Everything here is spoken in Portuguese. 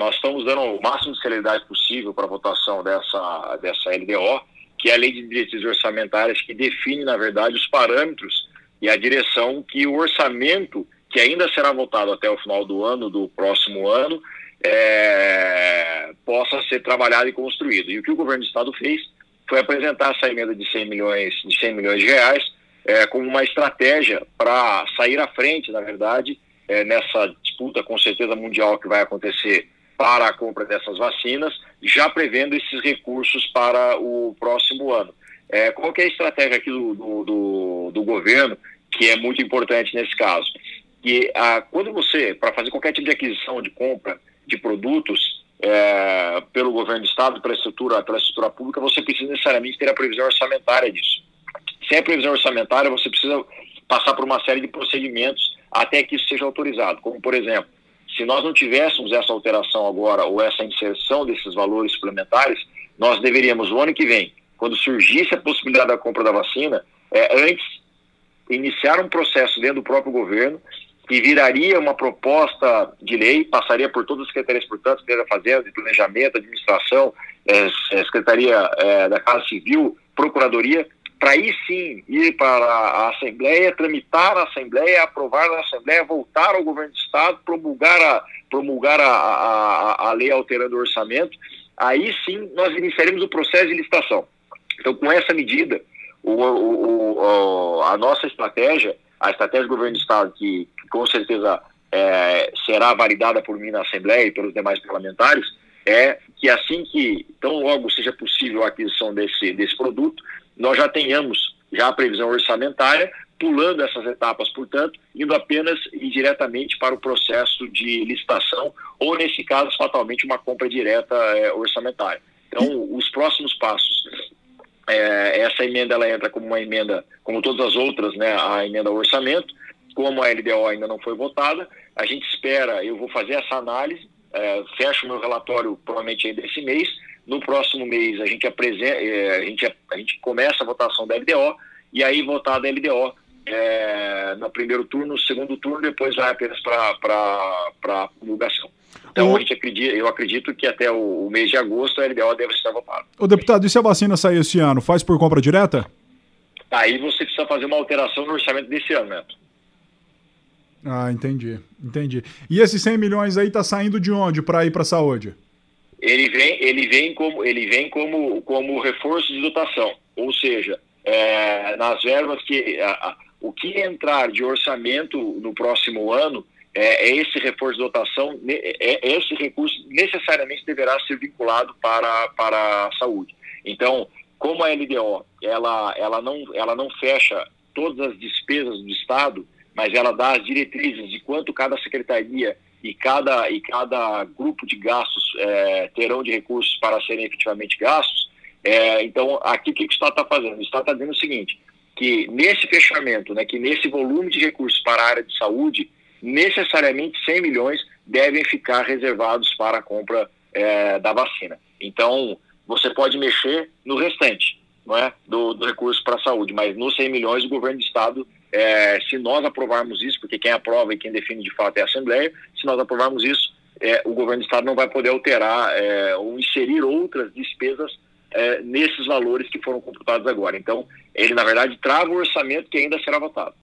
nós estamos dando o máximo de celeridade possível para a votação dessa, dessa LDO, que é a Lei de Diretrizes Orçamentárias, que define, na verdade, os parâmetros e a direção que o orçamento, que ainda será votado até o final do ano, do próximo ano, é, possa ser trabalhado e construído. E o que o governo do Estado fez foi apresentar essa emenda de 100 milhões de, 100 milhões de reais é, como uma estratégia para sair à frente, na verdade, é, nessa disputa com certeza mundial que vai acontecer para a compra dessas vacinas, já prevendo esses recursos para o próximo ano. É, qual é a estratégia aqui do, do, do, do governo, que é muito importante nesse caso? Que a, quando você, para fazer qualquer tipo de aquisição, de compra de produtos é, pelo governo do Estado, pela estrutura, pela estrutura pública, você precisa necessariamente ter a previsão orçamentária disso. Sem a previsão orçamentária, você precisa passar por uma série de procedimentos até que isso seja autorizado, como por exemplo, se nós não tivéssemos essa alteração agora ou essa inserção desses valores suplementares, nós deveríamos, o ano que vem, quando surgisse a possibilidade da compra da vacina, é, antes iniciar um processo dentro do próprio governo que viraria uma proposta de lei, passaria por todas as secretarias, portanto, Secretaria da Fazenda, de Planejamento, Administração, é, Secretaria é, da Casa Civil, Procuradoria, para aí sim ir para a Assembleia, tramitar na Assembleia, aprovar na Assembleia, voltar ao governo do Estado, promulgar a, promulgar a, a, a lei alterando o orçamento, aí sim nós iniciaremos o processo de licitação. Então, com essa medida, o, o, o, a nossa estratégia, a estratégia do governo do Estado, que, que com certeza é, será validada por mim na Assembleia e pelos demais parlamentares, é que assim que, tão logo seja possível a aquisição desse, desse produto, nós já tenhamos já a previsão orçamentária, pulando essas etapas, portanto, indo apenas e diretamente para o processo de licitação, ou nesse caso, fatalmente, uma compra direta é, orçamentária. Então, os próximos passos. É, essa emenda ela entra como uma emenda, como todas as outras, né, a emenda ao orçamento, como a LDO ainda não foi votada, a gente espera, eu vou fazer essa análise, é, fecho o meu relatório provavelmente ainda esse mês, no próximo mês a gente apresenta, é, a gente, a gente começa a votação da LDO e aí votar da LDO é, no primeiro turno, no segundo turno, depois vai apenas para promulgação. Então, a gente acredita, eu acredito que até o, o, mês de agosto a LDO deve estar votada. O deputado, e se a vacina sair esse ano, faz por compra direta? Aí você precisa fazer uma alteração no orçamento desse ano, Neto. Ah, entendi, entendi. E esses 100 milhões aí tá saindo de onde para ir para a saúde? ele vem, ele vem como ele vem como, como reforço de dotação, ou seja, é, nas verbas que a, a, o que entrar de orçamento no próximo ano é, é esse reforço de dotação, é, é, esse recurso necessariamente deverá ser vinculado para, para a saúde. Então, como a LDO ela, ela, não, ela não fecha todas as despesas do Estado, mas ela dá as diretrizes de quanto cada secretaria e cada, e cada grupo de gastos é, terão de recursos para serem efetivamente gastos. É, então, aqui o que o Estado está fazendo? O Estado está dizendo o seguinte, que nesse fechamento, né, que nesse volume de recursos para a área de saúde, necessariamente 100 milhões devem ficar reservados para a compra é, da vacina. Então, você pode mexer no restante não é, do, do recurso para a saúde, mas nos 100 milhões o governo do Estado é, se nós aprovarmos isso, porque quem aprova e quem define de fato é a Assembleia, se nós aprovarmos isso, é, o governo do Estado não vai poder alterar é, ou inserir outras despesas é, nesses valores que foram computados agora. Então, ele, na verdade, trava o orçamento que ainda será votado.